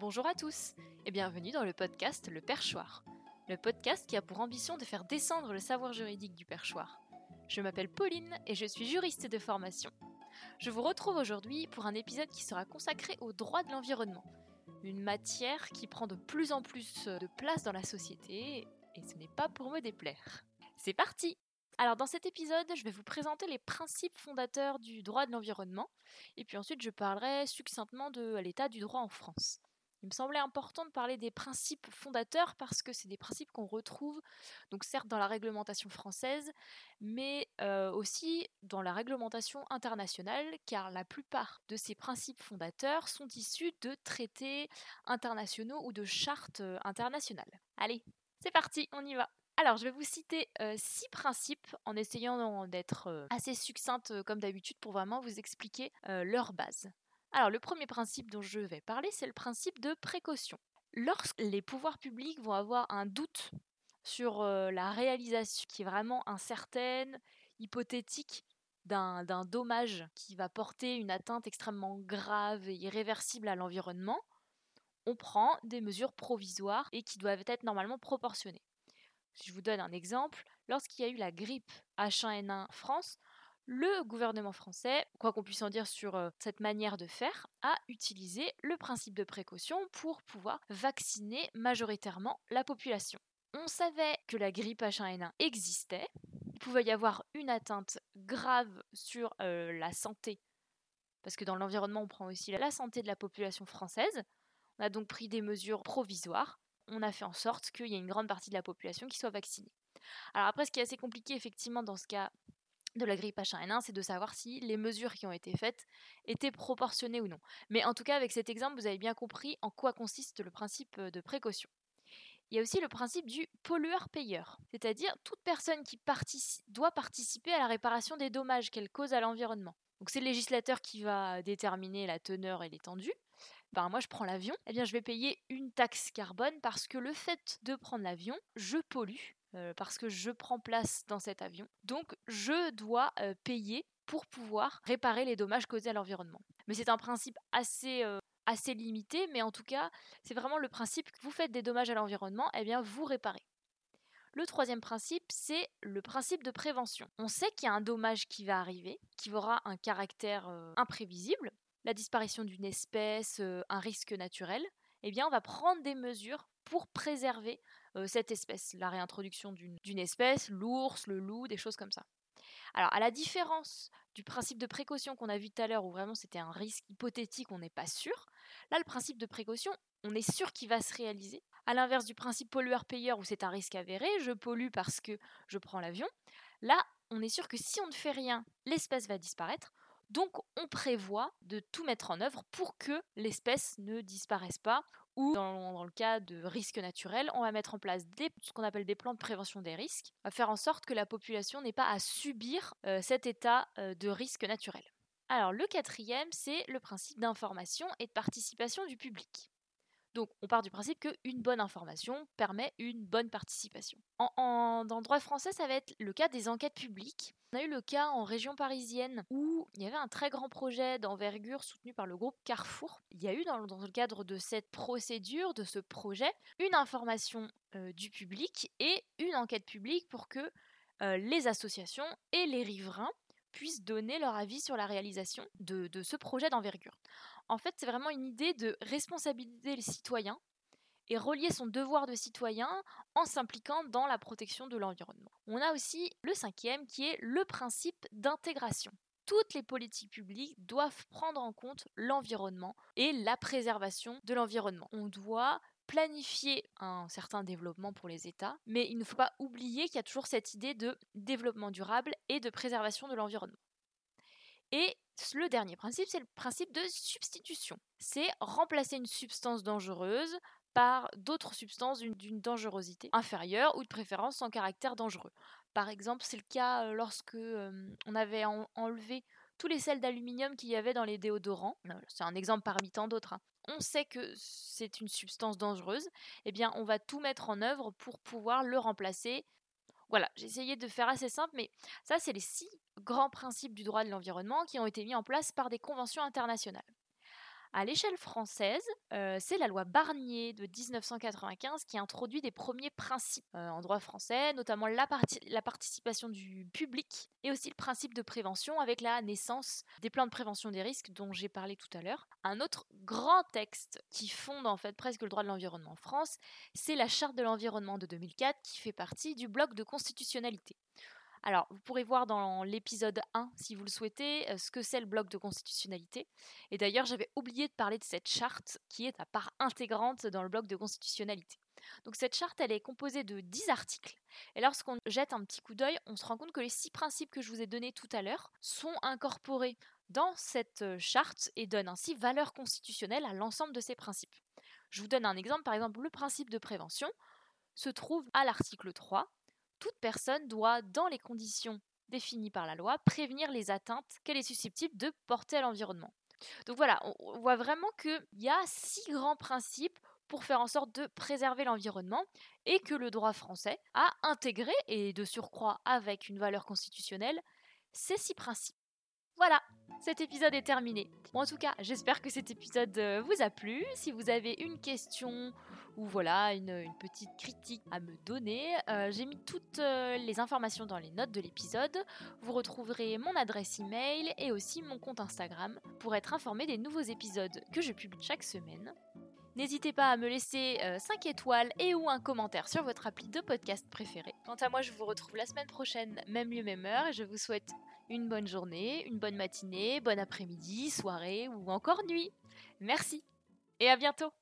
Bonjour à tous et bienvenue dans le podcast Le Perchoir, le podcast qui a pour ambition de faire descendre le savoir juridique du perchoir. Je m'appelle Pauline et je suis juriste de formation. Je vous retrouve aujourd'hui pour un épisode qui sera consacré au droit de l'environnement, une matière qui prend de plus en plus de place dans la société et ce n'est pas pour me déplaire. C'est parti alors dans cet épisode, je vais vous présenter les principes fondateurs du droit de l'environnement, et puis ensuite je parlerai succinctement de l'état du droit en France. Il me semblait important de parler des principes fondateurs parce que c'est des principes qu'on retrouve, donc certes dans la réglementation française, mais euh, aussi dans la réglementation internationale, car la plupart de ces principes fondateurs sont issus de traités internationaux ou de chartes euh, internationales. Allez, c'est parti, on y va alors, je vais vous citer euh, six principes en essayant d'être assez succincte comme d'habitude pour vraiment vous expliquer leur base. Alors le premier principe dont je vais parler, c'est le principe de précaution. Lorsque les pouvoirs publics vont avoir un doute sur euh, la réalisation qui est vraiment incertaine, hypothétique, d'un dommage qui va porter une atteinte extrêmement grave et irréversible à l'environnement, on prend des mesures provisoires et qui doivent être normalement proportionnées. Je vous donne un exemple, lorsqu'il y a eu la grippe H1N1 France, le gouvernement français, quoi qu'on puisse en dire sur cette manière de faire, a utilisé le principe de précaution pour pouvoir vacciner majoritairement la population. On savait que la grippe H1N1 existait, il pouvait y avoir une atteinte grave sur la santé, parce que dans l'environnement on prend aussi la santé de la population française. On a donc pris des mesures provisoires, on a fait en sorte qu'il y ait une grande partie de la population qui soit vaccinée. Alors après, ce qui est assez compliqué effectivement dans ce cas de la grippe H1N1, c'est de savoir si les mesures qui ont été faites étaient proportionnées ou non. Mais en tout cas, avec cet exemple, vous avez bien compris en quoi consiste le principe de précaution. Il y a aussi le principe du pollueur-payeur, c'est-à-dire toute personne qui doit participer à la réparation des dommages qu'elle cause à l'environnement. Donc c'est le législateur qui va déterminer la teneur et l'étendue. Ben, moi je prends l'avion, eh bien je vais payer une taxe carbone parce que le fait de prendre l'avion, je pollue euh, parce que je prends place dans cet avion. Donc je dois euh, payer pour pouvoir réparer les dommages causés à l'environnement. Mais c'est un principe assez, euh, assez limité, mais en tout cas, c'est vraiment le principe que vous faites des dommages à l'environnement, eh bien vous réparez. Le troisième principe, c'est le principe de prévention. On sait qu'il y a un dommage qui va arriver, qui aura un caractère imprévisible, la disparition d'une espèce, un risque naturel. Eh bien, on va prendre des mesures pour préserver cette espèce, la réintroduction d'une espèce, l'ours, le loup, des choses comme ça. Alors, à la différence du principe de précaution qu'on a vu tout à l'heure, où vraiment c'était un risque hypothétique, on n'est pas sûr, là, le principe de précaution, on est sûr qu'il va se réaliser. À l'inverse du principe pollueur-payeur, où c'est un risque avéré, je pollue parce que je prends l'avion, là, on est sûr que si on ne fait rien, l'espèce va disparaître. Donc on prévoit de tout mettre en œuvre pour que l'espèce ne disparaisse pas ou dans, le cas de risques naturels, on va mettre en place ce qu'on appelle des plans de prévention des risques, à faire en sorte que la population n'ait pas à subir euh, cet état euh, de risque naturel. Alors le quatrième, c'est le principe d'information et de participation du public. Donc on part du principe qu'une bonne information permet une bonne participation. En, droit français, ça va être le cas des enquêtes publiques. On a eu le cas en région parisienne où il y avait un très grand projet d'envergure soutenu par le groupe Carrefour. Il y a eu dans, le cadre de cette procédure, de ce projet, une information euh, du public et une enquête publique pour que euh, les associations et les riverains puissent donner leur avis sur la réalisation de, ce projet d'envergure. En fait, c'est vraiment une idée de responsabiliser les citoyens et relier son devoir de citoyen en s'impliquant dans la protection de l'environnement. On a aussi le cinquième qui est le principe d'intégration. Toutes les politiques publiques doivent prendre en compte l'environnement et la préservation de l'environnement. On doit planifier un certain développement pour les États, mais il ne faut pas oublier qu'il y a toujours cette idée de développement durable et de préservation de l'environnement. Et le dernier principe, c'est le principe de substitution. C'est remplacer une substance dangereuse par d'autres substances d'une dangerosité inférieure ou de préférence sans caractère dangereux. Par exemple, c'est le cas euh, lorsque euh, on avait enlevé tous les sels d'aluminium qu'il y avait dans les déodorants. C'est un exemple parmi tant d'autres. Hein on sait que c'est une substance dangereuse, eh bien on va tout mettre en œuvre pour pouvoir le remplacer. Voilà, j'ai essayé de faire assez simple, mais ça c'est les six grands principes du droit de l'environnement qui ont été mis en place par des conventions internationales. À l'échelle française, euh, c'est la loi Barnier de 1995 qui introduit des premiers principes euh, en droit français, notamment la, la, participation du public et aussi le principe de prévention avec la naissance des plans de prévention des risques dont j'ai parlé tout à l'heure. Un autre grand texte qui fonde en fait presque le droit de l'environnement en France, c'est la Charte de l'environnement de 2004 qui fait partie du bloc de constitutionnalité. Alors, vous pourrez voir dans l'épisode 1, si vous le souhaitez, euh, ce que c'est le bloc de constitutionnalité. Et d'ailleurs, j'avais oublié de parler de cette charte qui est à part intégrante dans le bloc de constitutionnalité. Donc cette charte, elle est composée de 10 articles. Et lorsqu'on jette un petit coup d'œil, on se rend compte que les 6 principes que je vous ai donnés tout à l'heure sont incorporés dans cette euh, charte et donnent ainsi valeur constitutionnelle à l'ensemble de ces principes. Je vous donne un exemple, par exemple, le principe de prévention se trouve à l'article 3 toute personne doit, dans les conditions définies par la loi, prévenir les atteintes qu'elle est susceptible de porter à l'environnement. Donc voilà, on voit vraiment qu'il y a six grands principes pour faire en sorte de préserver l'environnement et que le droit français a intégré, et de surcroît avec une valeur constitutionnelle, ces six principes. Voilà, cet épisode est terminé. en tout cas, j'espère que cet épisode euh, vous a plu. Si vous avez une question ou voilà une, petite critique à me donner, euh, j'ai mis toutes euh, les informations dans les notes de l'épisode. Vous retrouverez mon adresse email et aussi mon compte Instagram pour être informé des nouveaux épisodes que je publie chaque semaine. N'hésitez pas à me laisser 5 étoiles et ou un commentaire sur votre appli de podcast préféré. Quant à moi, je vous retrouve la semaine prochaine, même lieu, même heure, et je vous souhaite une bonne journée, une bonne matinée, bon après-midi, soirée ou encore nuit. Merci et à bientôt